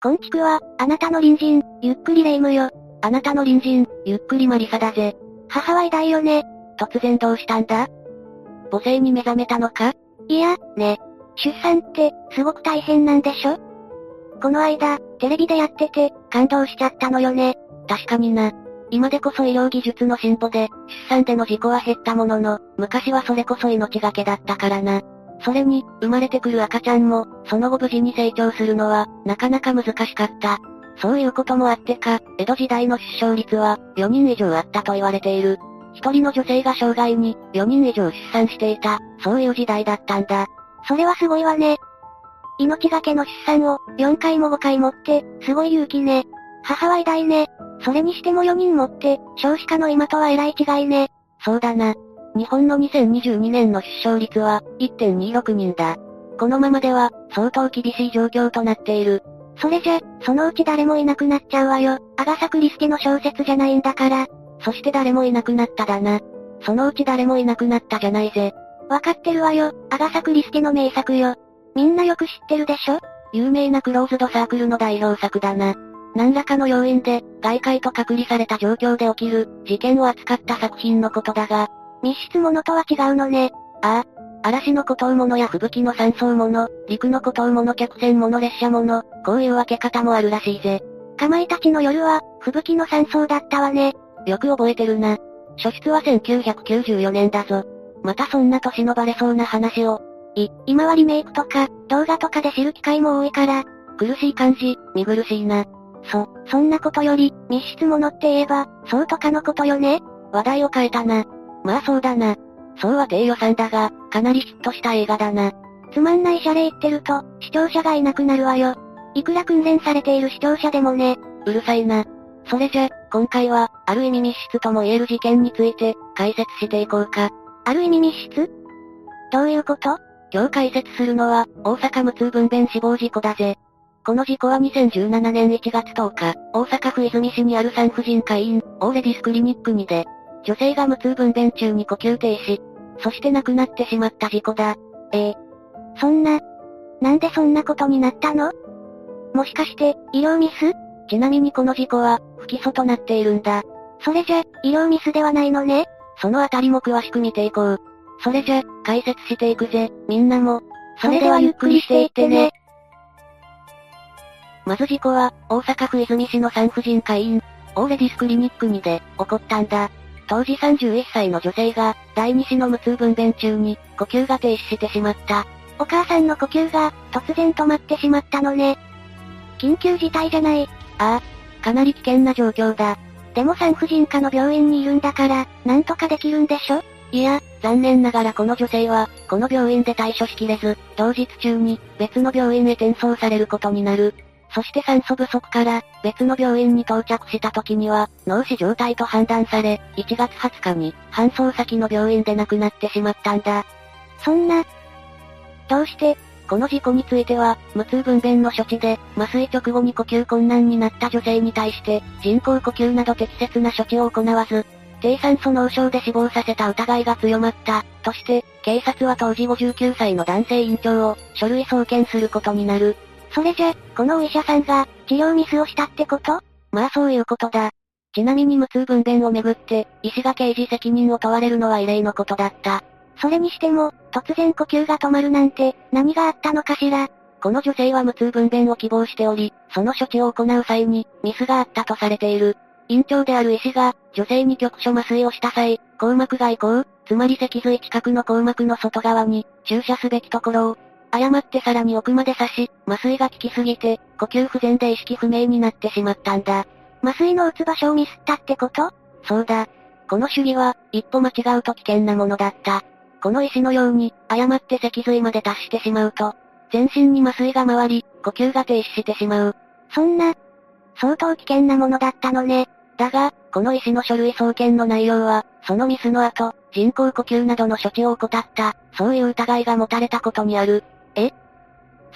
こんちくは、あなたの隣人、ゆっくりレ夢ムよ。あなたの隣人、ゆっくりマリサだぜ。母は偉大よね。突然どうしたんだ？母性に目覚めたのか？いや、ね。出産って、すごく大変なんでしょ？この間、テレビでやってて、感動しちゃったのよね。確かにな。今でこそ医療技術の進歩で、出産での事故は減ったものの、昔はそれこそ命がけだったからな。それに、生まれてくる赤ちゃんも、その後無事に成長するのは、なかなか難しかった。そういうこともあってか、江戸時代の出生率は、4人以上あったと言われている。一人の女性が生涯に、4人以上出産していた、そういう時代だったんだ。それはすごいわね。命がけの出産を、4回も5回もって、すごい勇気ね。母は偉大ね。それにしても4人もって、少子化の今とはえらい違いね。そうだな。日本の2022年の出生率は、1.26人だ。このままでは、相当厳しい状況となっている。それじゃ、そのうち誰もいなくなっちゃうわよ。アガサ・クリスティの小説じゃないんだから。そして誰もいなくなっただな。そのうち誰もいなくなったじゃないぜ。わかってるわよ。アガサ・クリスティの名作よ。みんなよく知ってるでしょ？有名なクローズドサークルの代表作だな。何らかの要因で、外界と隔離された状況で起きる、事件を扱った作品のことだが、密室物とは違うのね。ああ。嵐の孤島物や吹雪の山荘物、陸の孤島物客船物列車物、こういう分け方もあるらしいぜ。かまいたちの夜は、吹雪の山荘だったわね。よく覚えてるな。初出は1994年だぞ。またそんな年のバレそうな話を。い、今はリメイクとか、動画とかで知る機会も多いから、苦しい感じ、見苦しいな。そ、そんなことより、密室物って言えば、そうとかのことよね話題を変えたな。まあそうだな。そうは低予算だが、かなりヒットした映画だな。つまんない謝礼言ってると、視聴者がいなくなるわよ。いくら訓練されている視聴者でもね。うるさいな。それじゃ、今回は、ある意味密室とも言える事件について、解説していこうか。ある意味密室？どういうこと？今日解説するのは、大阪無痛分娩死亡事故だぜ。この事故は2017年1月10日、大阪府泉市にある産婦人科医院、オーレディスクリニックにで、女性が無痛分娩中に呼吸停止。そして亡くなってしまった事故だ。ええそんな、なんでそんなことになったの？もしかして、医療ミス？ちなみにこの事故は、不起訴となっているんだ。それじゃ、医療ミスではないのね？そのあたりも詳しく見ていこう。それじゃ、解説していくぜ、みんなも。それではゆっくりしていってね。まず事故は、大阪府泉市の産婦人科医院、オーレディスクリニックにで、起こったんだ。当時31歳の女性が、第二子の無痛分娩中に、呼吸が停止してしまった。お母さんの呼吸が、突然止まってしまったのね。緊急事態じゃない。ああ、かなり危険な状況だ。でも産婦人科の病院にいるんだから、なんとかできるんでしょ？いや、残念ながらこの女性は、この病院で対処しきれず、同日中に、別の病院へ転送されることになる。そして酸素不足から、別の病院に到着した時には、脳死状態と判断され、1月20日に、搬送先の病院で亡くなってしまったんだ。そんな、どうして、この事故については、無痛分娩の処置で、麻酔直後に呼吸困難になった女性に対して、人工呼吸など適切な処置を行わず、低酸素脳症で死亡させた疑いが強まった、として、警察は当時59歳の男性院長を、書類送検することになる。それじゃ、このお医者さんが、治療ミスをしたってこと？まあそういうことだ。ちなみに無痛分娩をめぐって、医師が刑事責任を問われるのは異例のことだった。それにしても、突然呼吸が止まるなんて、何があったのかしら？この女性は無痛分娩を希望しており、その処置を行う際に、ミスがあったとされている。院長である医師が、女性に局所麻酔をした際、硬膜外交、つまり脊髄近くの硬膜の外側に、注射すべきところを、誤ってさらに奥まで刺し、麻酔が効きすぎて、呼吸不全で意識不明になってしまったんだ。麻酔の打つ場所をミスったってこと？そうだ。この主義は、一歩間違うと危険なものだった。この医師のように、誤って脊髄まで達してしまうと、全身に麻酔が回り、呼吸が停止してしまう。そんな、相当危険なものだったのね。だが、この医師の書類送検の内容は、そのミスの後、人工呼吸などの処置を怠った、そういう疑いが持たれたことにある。え？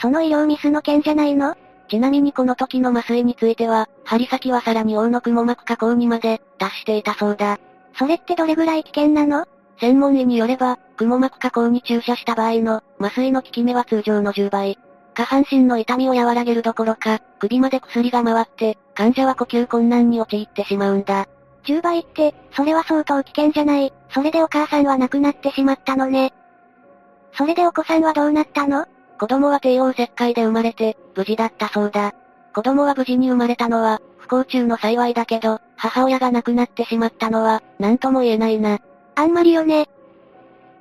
その医療ミスの件じゃないの？ちなみにこの時の麻酔については、針先はさらに大の雲膜加工にまで達していたそうだ。それってどれぐらい危険なの？専門医によれば、雲膜加工に注射した場合の麻酔の効き目は通常の10倍。下半身の痛みを和らげるどころか、首まで薬が回って、患者は呼吸困難に陥ってしまうんだ。10倍って、それは相当危険じゃない。それでお母さんは亡くなってしまったのね。それでお子さんはどうなったの？子供は帝王切開で生まれて、無事だったそうだ。子供は無事に生まれたのは、不幸中の幸いだけど、母親が亡くなってしまったのは、何とも言えないな。あんまりよね。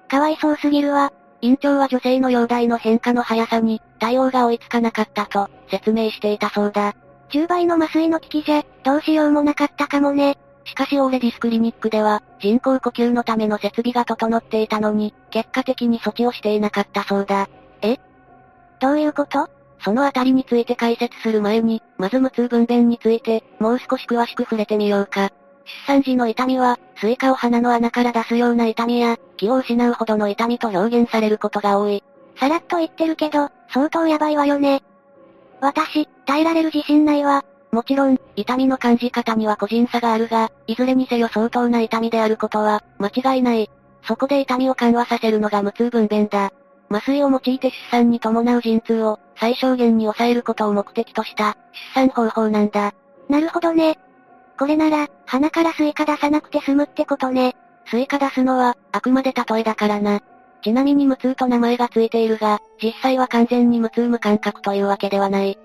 かわいそうすぎるわ。院長は女性の容体の変化の速さに、対応が追いつかなかったと、説明していたそうだ。10倍の麻酔の効きじゃ、どうしようもなかったかもね。しかしオーレディスクリニックでは、人工呼吸のための設備が整っていたのに、結果的に措置をしていなかったそうだ。え？どういうこと？そのあたりについて解説する前に、まず無痛分娩について、もう少し詳しく触れてみようか。出産時の痛みは、スイカを鼻の穴から出すような痛みや、気を失うほどの痛みと表現されることが多い。さらっと言ってるけど、相当やばいわよね。私、耐えられる自信ないわ。もちろん、痛みの感じ方には個人差があるが、いずれにせよ相当な痛みであることは、間違いない。そこで痛みを緩和させるのが無痛分娩だ。麻酔を用いて出産に伴う陣痛を、最小限に抑えることを目的とした、出産方法なんだ。なるほどね。これなら、鼻からスイカ出さなくて済むってことね。スイカ出すのは、あくまで例えだからな。ちなみに無痛と名前がついているが、実際は完全に無痛無感覚というわけではない。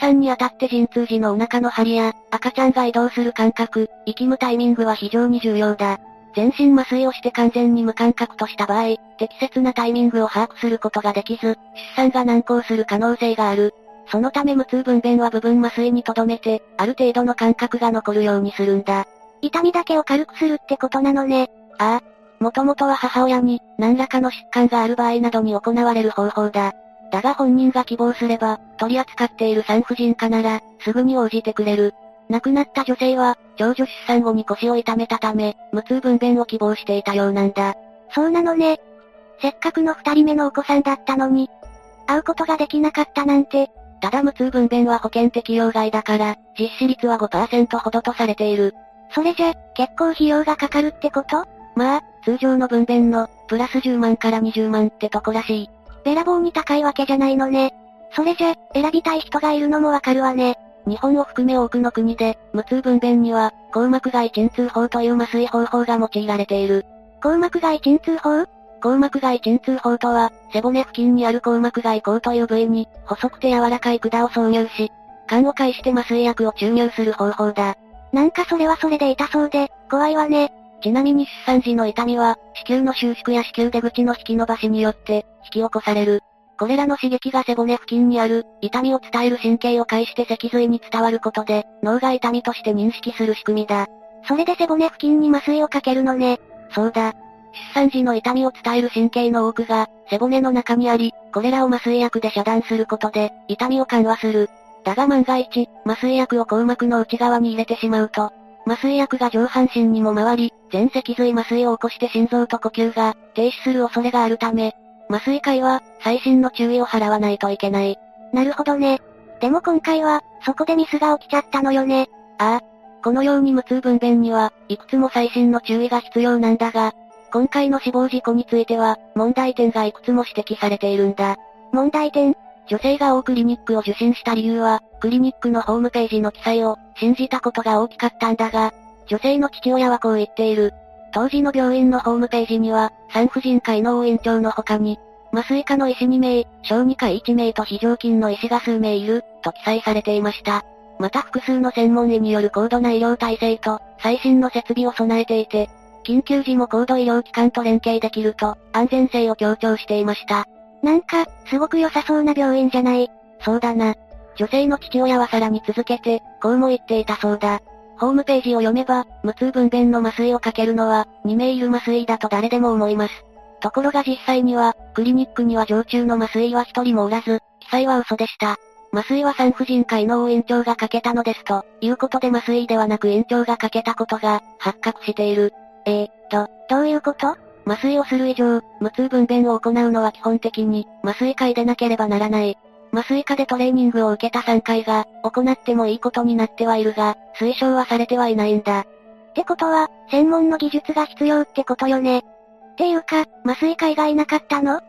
出産にあたって陣痛時のお腹の張りや、赤ちゃんが移動する感覚、息むタイミングは非常に重要だ。全身麻酔をして完全に無感覚とした場合、適切なタイミングを把握することができず、出産が難航する可能性がある。そのため無痛分娩は部分麻酔に留めて、ある程度の感覚が残るようにするんだ。痛みだけを軽くするってことなのね。ああ。もともとは母親に、何らかの疾患がある場合などに行われる方法だ。だが本人が希望すれば、取り扱っている産婦人科なら、すぐに応じてくれる。亡くなった女性は、長女出産後に腰を痛めたため、無痛分娩を希望していたようなんだ。そうなのね。せっかくの二人目のお子さんだったのに、会うことができなかったなんて。ただ無痛分娩は保険適用外だから、実施率は5%ほどとされている。それじゃ、結構費用がかかるってこと？まあ、通常の分娩の、プラス10万から20万ってとこらしい。べらぼうに高いわけじゃないのね。それじゃ、選びたい人がいるのもわかるわね。日本を含め多くの国で、無痛分娩には、硬膜外鎮痛法という麻酔方法が用いられている。硬膜外鎮痛法？硬膜外鎮痛法とは、背骨付近にある硬膜外口という部位に、細くて柔らかい管を挿入し、管を介して麻酔薬を注入する方法だ。なんかそれはそれで痛そうで、怖いわね。ちなみに出産時の痛みは、子宮の収縮や子宮出口の引き伸ばしによって、引き起こされる。これらの刺激が背骨付近にある、痛みを伝える神経を介して脊髄に伝わることで、脳が痛みとして認識する仕組みだ。それで背骨付近に麻酔をかけるのね。そうだ。出産時の痛みを伝える神経の多くが、背骨の中にあり、これらを麻酔薬で遮断することで、痛みを緩和する。だが万が一、麻酔薬を硬膜の内側に入れてしまうと、麻酔薬が上半身にも回り、全脊髄麻酔を起こして心臓と呼吸が停止する恐れがあるため、麻酔会は、細心の注意を払わないといけない。なるほどね。でも今回は、そこでミスが起きちゃったのよね。ああ。このように無痛分娩には、いくつも細心の注意が必要なんだが、今回の死亡事故については、問題点がいくつも指摘されているんだ。問題点女性が大クリニックを受診した理由は、クリニックのホームページの記載を信じたことが大きかったんだが、女性の父親はこう言っている。当時の病院のホームページには、産婦人科医能院長の他に、麻酔科の医師2名、小児科医1名と非常勤の医師が数名いる、と記載されていました。また複数の専門医による高度な医療体制と、最新の設備を備えていて、緊急時も高度医療機関と連携できると、安全性を強調していました。なんか、すごく良さそうな病院じゃない？そうだな。女性の父親はさらに続けて、こうも言っていたそうだ。ホームページを読めば、無痛分娩の麻酔をかけるのは、2名いる麻酔だと誰でも思います。ところが実際には、クリニックには常駐の麻酔は1人もおらず、記載は嘘でした。麻酔は産婦人科医の院長がかけたのですと、いうことで麻酔ではなく院長がかけたことが、発覚している。えー、と、どういうこと？麻酔をする以上、無痛分娩を行うのは基本的に、麻酔科医でなければならない。麻酔科でトレーニングを受けた3回が、行ってもいいことになってはいるが、推奨はされてはいないんだ。ってことは、専門の技術が必要ってことよね。っていうか、麻酔科医がいなかったの？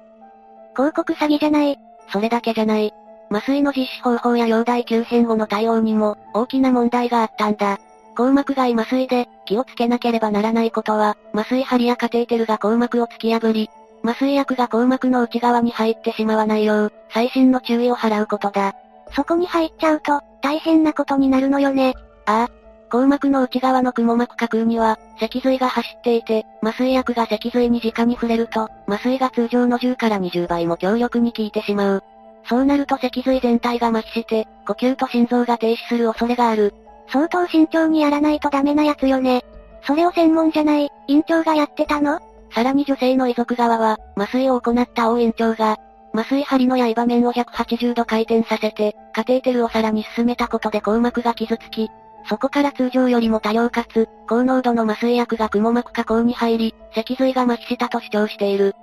広告詐欺じゃない。それだけじゃない。麻酔の実施方法や容体急変後の対応にも、大きな問題があったんだ。硬膜外麻酔で、気をつけなければならないことは、麻酔針やカテーテルが硬膜を突き破り、麻酔薬が硬膜の内側に入ってしまわないよう、細心の注意を払うことだ。そこに入っちゃうと、大変なことになるのよね。ああ。硬膜の内側の雲膜下空には、脊髄が走っていて、麻酔薬が脊髄に直に触れると、麻酔が通常の10から20倍も強力に効いてしまう。そうなると脊髄全体が麻痺して、呼吸と心臓が停止する恐れがある。相当慎重にやらないとダメなやつよね。それを専門じゃない、院長がやってたの？さらに女性の遺族側は、麻酔を行った王院長が、麻酔針の刃面を180度回転させて、カテーテルをさらに進めたことで硬膜が傷つき、そこから通常よりも多量かつ、高濃度の麻酔薬が雲膜下口に入り、脊髄が麻痺したと主張している。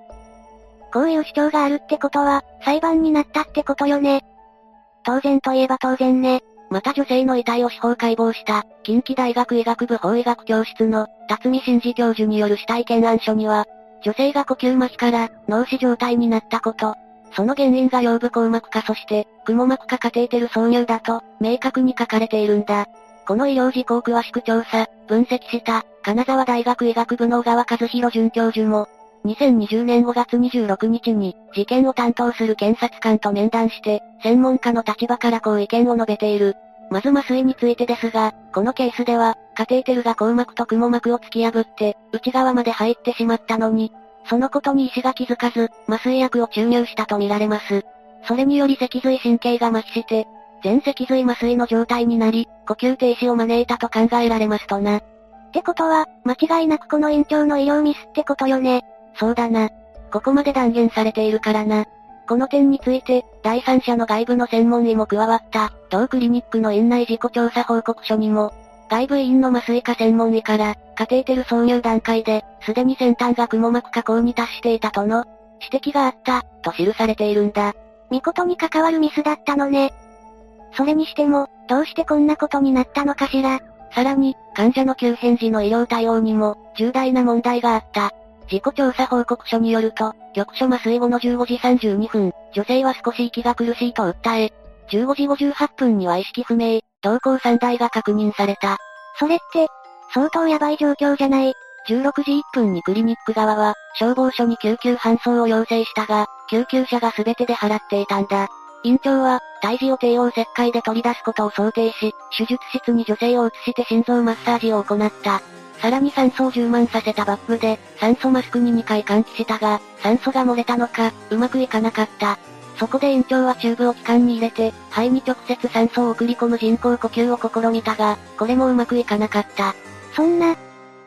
こういう主張があるってことは、裁判になったってことよね。当然といえば当然ね。また女性の遺体を司法解剖した、近畿大学医学部法医学教室の、辰巳真治教授による死体検案書には、女性が呼吸麻痺から脳死状態になったこと、その原因が腰部硬膜下そして、雲膜下カテーテル挿入だと、明確に書かれているんだ。この医療事項を詳しく調査、分析した、金沢大学医学部の小川和弘准教授も、2020年5月26日に、事件を担当する検察官と面談して、専門家の立場からこう意見を述べている。まず麻酔についてですが、このケースでは、カテーテルが硬膜と雲膜を突き破って、内側まで入ってしまったのに、そのことに医師が気づかず、麻酔薬を注入したとみられます。それにより脊髄神経が麻痺して、全脊髄麻酔の状態になり、呼吸停止を招いたと考えられますとな。ってことは、間違いなくこの院長の医療ミスってことよね。そうだな。ここまで断言されているからな。この点について、第三者の外部の専門医も加わった、同クリニックの院内事故調査報告書にも、外部委員の麻酔科専門医から、カテーテル挿入段階で、すでに先端が雲膜下口に達していたとの、指摘があった、と記されているんだ。見事に関わるミスだったのね。それにしても、どうしてこんなことになったのかしら。さらに、患者の急変時の医療対応にも、重大な問題があった。事故調査報告書によると、局所麻酔後の15時32分、女性は少し息が苦しいと訴え、15時58分には意識不明、同行3台が確認された。それって、相当やばい状況じゃない？16時1分にクリニック側は、消防署に救急搬送を要請したが、救急車が全てで払っていたんだ。院長は、胎児を帝王切開で取り出すことを想定し、手術室に女性を移して心臓マッサージを行った。さらに酸素を充満させたバッグで、酸素マスクに2回換気したが、酸素が漏れたのか、うまくいかなかった。そこで院長はチューブを気管に入れて、肺に直接酸素を送り込む人工呼吸を試みたが、これもうまくいかなかった。そんな、っ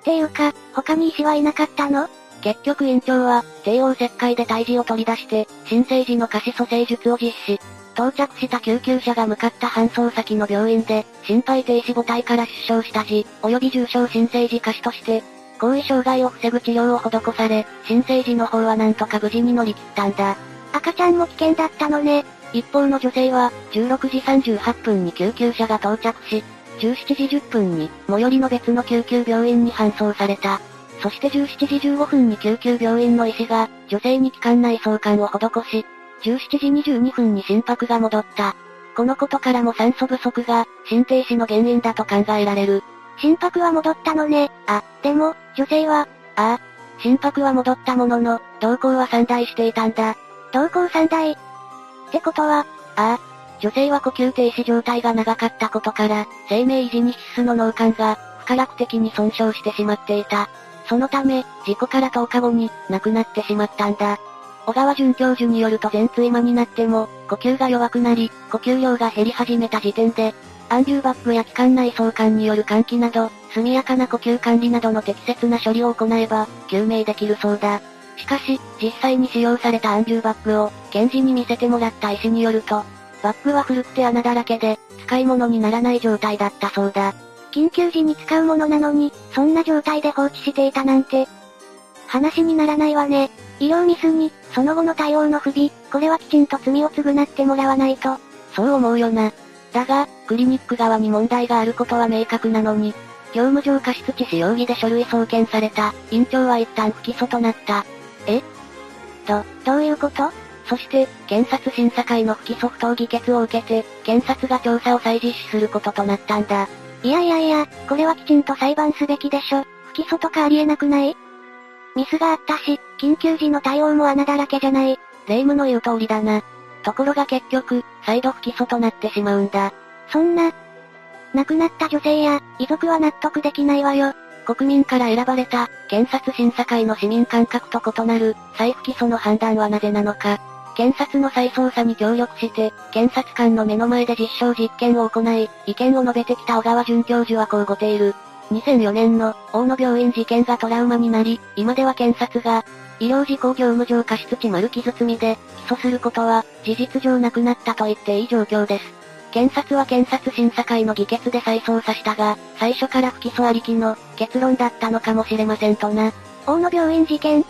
ていうか、他に医師はいなかったの？結局院長は、帝王切開で胎児を取り出して、新生児の下肢蘇生術を実施。到着した救急車が向かった搬送先の病院で、心肺停止母体から出生した児、及び重症新生児下肢として、後遺障害を防ぐ治療を施され、新生児の方はなんとか無事に乗り切ったんだ。赤ちゃんも危険だったのね。一方の女性は、16時38分に救急車が到着し、17時10分に、最寄りの別の救急病院に搬送された。そして17時15分に救急病院の医師が、女性に気管内相関を施し、17時22分に心拍が戻った。このことからも酸素不足が、心停止の原因だと考えられる。心拍は戻ったのね。あ、でも、女性は、ああ、心拍は戻ったものの、瞳孔は散大していたんだ。瞳孔散大ってことは、ああ、女性は呼吸停止状態が長かったことから、生命維持に必須の脳幹が、不可逆的に損傷してしまっていた。そのため、事故から10日後に、亡くなってしまったんだ。小川准教授によると前椎間になっても、呼吸が弱くなり、呼吸量が減り始めた時点で、アンリューバッグや気管内相関による換気など、速やかな呼吸管理などの適切な処理を行えば、救命できるそうだ。しかし、実際に使用されたアンリューバッグを、検事に見せてもらった医師によると、バッグは古くて穴だらけで、使い物にならない状態だったそうだ。緊急時に使うものなのに、そんな状態で放置していたなんて、話にならないわね。医療ミスに、その後の対応の不備、これはきちんと罪を償ってもらわないと。そう思うよな。だが、クリニック側に問題があることは明確なのに、業務上過失致死容疑で書類送検された、院長は一旦不起訴となった。え？ど、どういうこと？そして、検察審査会の不起訴不当議決を受けて、検察が調査を再実施することとなったんだ。いやいやいや、これはきちんと裁判すべきでしょ。不起訴とかありえなくない？ミスがあったし、緊急時の対応も穴だらけじゃない。霊夢の言う通りだな。ところが結局、再度不起訴となってしまうんだ。そんな、亡くなった女性や、遺族は納得できないわよ。国民から選ばれた、検察審査会の市民感覚と異なる、再不起訴の判断はなぜなのか。検察の再捜査に協力して、検察官の目の前で実証実験を行い、意見を述べてきた小川准教授はこうごている。2004年の大野病院事件がトラウマになり、今では検察が、医療事故業務上過失致丸傷罪で、起訴することは、事実上なくなったと言っていい状況です。検察は検察審査会の議決で再捜査したが、最初から不起訴ありきの、結論だったのかもしれませんとな。大野病院事件？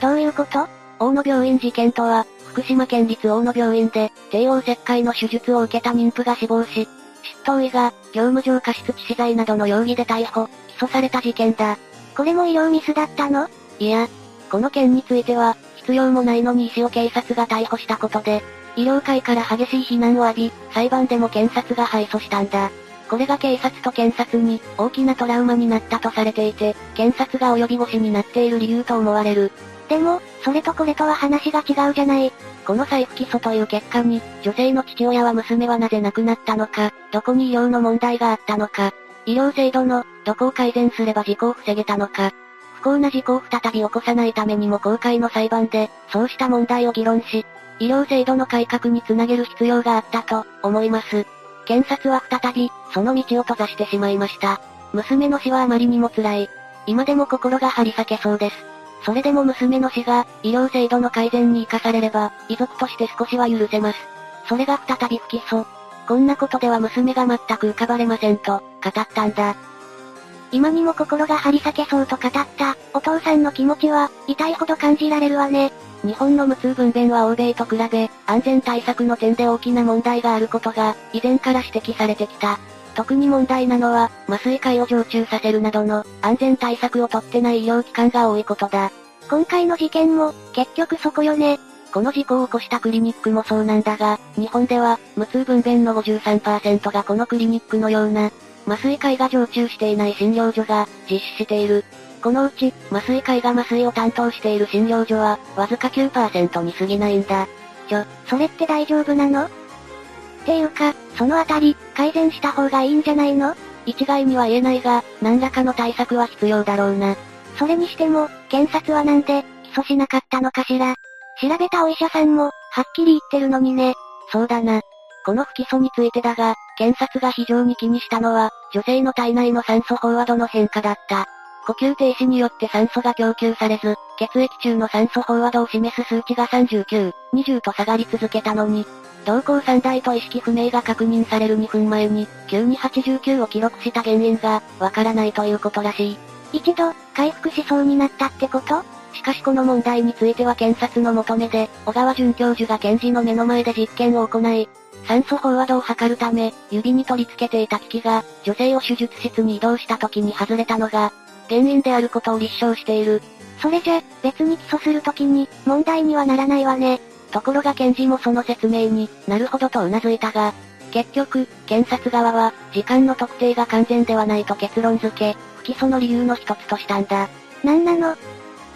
どういうこと？大野病院事件とは、福島県立大野病院で、帝王切開の手術を受けた妊婦が死亡し、執刀医が、業務上過失致死罪などの容疑で逮捕、起訴された事件だ。これも医療ミスだったの？いや、この件については、必要もないのに医師を警察が逮捕したことで、医療界から激しい非難を浴び、裁判でも検察が敗訴したんだ。これが警察と検察に大きなトラウマになったとされていて、検察が及び腰になっている理由と思われる。でも、それとこれとは話が違うじゃない。この再不起訴という結果に、女性の父親は娘はなぜ亡くなったのか、どこに医療の問題があったのか、医療制度の、どこを改善すれば事故を防げたのか、不幸な事故を再び起こさないためにも公開の裁判で、そうした問題を議論し、医療制度の改革につなげる必要があったと、思います。検察は再び、その道を閉ざしてしまいました。娘の死はあまりにも辛い。今でも心が張り裂けそうです。それでも娘の死が、医療制度の改善に生かされれば、遺族として少しは許せます。それが再び不起訴。こんなことでは娘が全く浮かばれませんと、語ったんだ。今にも心が張り裂けそうと語った、お父さんの気持ちは、痛いほど感じられるわね。日本の無痛分娩は欧米と比べ、安全対策の点で大きな問題があることが、以前から指摘されてきた。特に問題なのは、麻酔科医を常駐させるなどの、安全対策をとってない医療機関が多いことだ。今回の事件も、結局そこよね。この事故を起こしたクリニックもそうなんだが、日本では、無痛分娩の53%がこのクリニックのような、麻酔科医が常駐していない診療所が、実施している。このうち、麻酔科医が麻酔を担当している診療所は、わずか9%に過ぎないんだ。ちょ、それって大丈夫なの？っていうか、そのあたり、改善した方がいいんじゃないの？一概には言えないが、何らかの対策は必要だろうな。それにしても、検察はなんで、起訴しなかったのかしら？調べたお医者さんも、はっきり言ってるのにね。そうだな。この不起訴についてだが、検察が非常に気にしたのは、女性の体内の酸素飽和度の変化だった。呼吸停止によって酸素が供給されず、血液中の酸素飽和度を示す数値が39、20と下がり続けたのに、同行3台と意識不明が確認される2分前に、急に89を記録した原因が、わからないということらしい。一度、回復しそうになったってこと？しかしこの問題については検察の求めで、小川准教授が検事の目の前で実験を行い、酸素飽和度を測るため、指に取り付けていた機器が、女性を手術室に移動した時に外れたのが、原因であることを立証している。それじゃ、別に起訴するときに、問題にはならないわね。ところが検事もその説明に、なるほどと頷いたが、結局、検察側は、時間の特定が完全ではないと結論付け、不起訴の理由の一つとしたんだ。なんなの？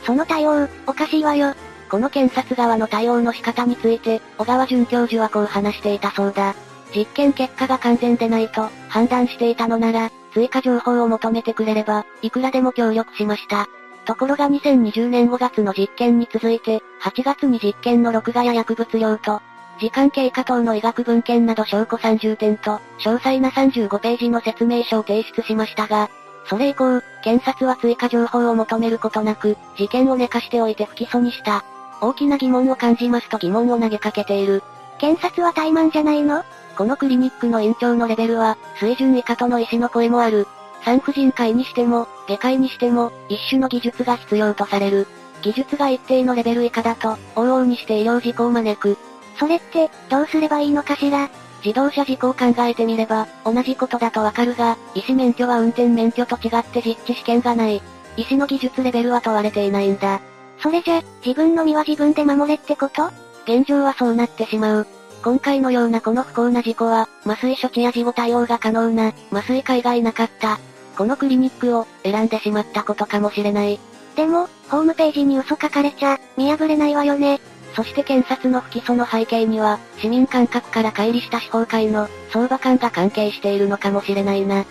その対応、おかしいわよ。この検察側の対応の仕方について、小川准教授はこう話していたそうだ。実験結果が完全でないと、判断していたのなら、追加情報を求めてくれれば、いくらでも協力しました。ところが2020年5月の実験に続いて、8月に実験の録画や薬物量と、時間経過等の医学文献など証拠30点と、詳細な35ページの説明書を提出しましたが、それ以降、検察は追加情報を求めることなく、事件を寝かしておいて不起訴にした。大きな疑問を感じますと疑問を投げかけている。検察は怠慢じゃないの？このクリニックの院長のレベルは、水準以下との医師の声もある。産婦人科医にしても、外科医にしても、一種の技術が必要とされる。技術が一定のレベル以下だと、往々にして医療事故を招く。それって、どうすればいいのかしら？自動車事故を考えてみれば、同じことだとわかるが、医師免許は運転免許と違って実地試験がない。医師の技術レベルは問われていないんだ。それじゃ、自分の身は自分で守れってこと？現状はそうなってしまう。今回のようなこの不幸な事故は、麻酔処置や事後対応が可能な、麻酔科医がいなかった。このクリニックを、選んでしまったことかもしれない。でも、ホームページに嘘書かれちゃ、見破れないわよね。そして検察の不起訴の背景には、市民感覚から乖離した司法会の、相場感が関係しているのかもしれないな。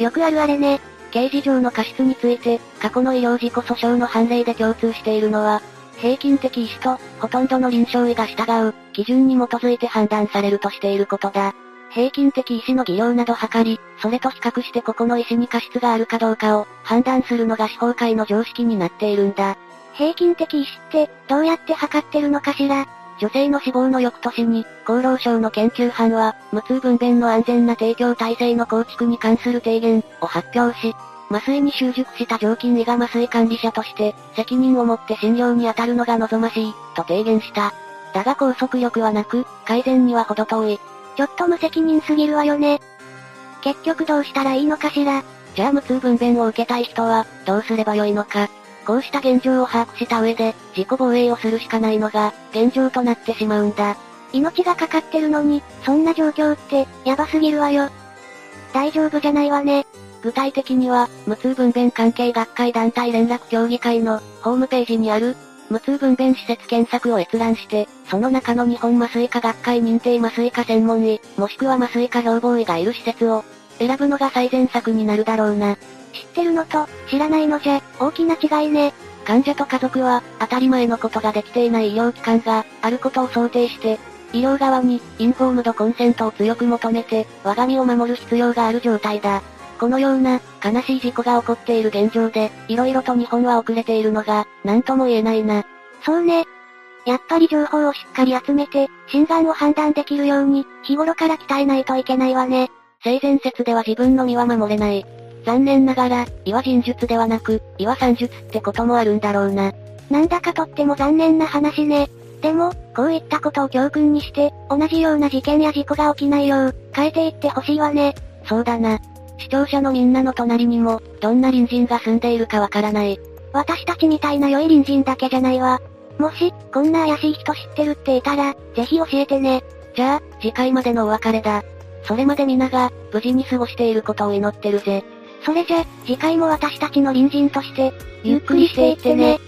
よくあるあれね。刑事上の過失について、過去の医療事故訴訟の判例で共通しているのは、平均的医師と、ほとんどの臨床医が従う、基準に基づいて判断されるとしていることだ。平均的医師の技量など測り、それと比較してここの医師に過失があるかどうかを判断するのが司法界の常識になっているんだ。平均的医師って、どうやって測ってるのかしら？女性の死亡の翌年に、厚労省の研究班は、無痛分娩の安全な提供体制の構築に関する提言を発表し、麻酔に習熟した常勤医が麻酔管理者として、責任を持って診療に当たるのが望ましい、と提言した。だが拘束力はなく、改善には程遠い。ちょっと無責任すぎるわよね。結局どうしたらいいのかしら。じゃあ無痛分娩を受けたい人は、どうすればよいのか。こうした現状を把握した上で、自己防衛をするしかないのが、現状となってしまうんだ。命がかかってるのに、そんな状況って、やばすぎるわよ。大丈夫じゃないわね。具体的には、無痛分娩関係学会団体連絡協議会の、ホームページにある、無痛分娩施設検索を閲覧して、その中の日本麻酔科学会認定麻酔科専門医、もしくは麻酔科標榜医がいる施設を、選ぶのが最善策になるだろうな。知ってるのと、知らないのじゃ、大きな違いね。患者と家族は、当たり前のことができていない医療機関が、あることを想定して、医療側に、インフォームドコンセントを強く求めて、我が身を守る必要がある状態だ。このような、悲しい事故が起こっている現状で、色々と日本は遅れているのが、何とも言えないな。そうね。やっぱり情報をしっかり集めて、心眼を判断できるように、日頃から鍛えないといけないわね。性善説では自分の身は守れない。残念ながら、岩人術ではなく、岩算術ってこともあるんだろうな。なんだかとっても残念な話ね。でも、こういったことを教訓にして、同じような事件や事故が起きないよう、変えていってほしいわね。そうだな。視聴者のみんなの隣にも、どんな隣人が住んでいるかわからない。私たちみたいな良い隣人だけじゃないわ。もし、こんな怪しい人知ってるっていたら、ぜひ教えてね。じゃあ、次回までのお別れだ。それまで皆が、無事に過ごしていることを祈ってるぜ。それじゃ、次回も私たちの隣人として、ゆっくりしていってね。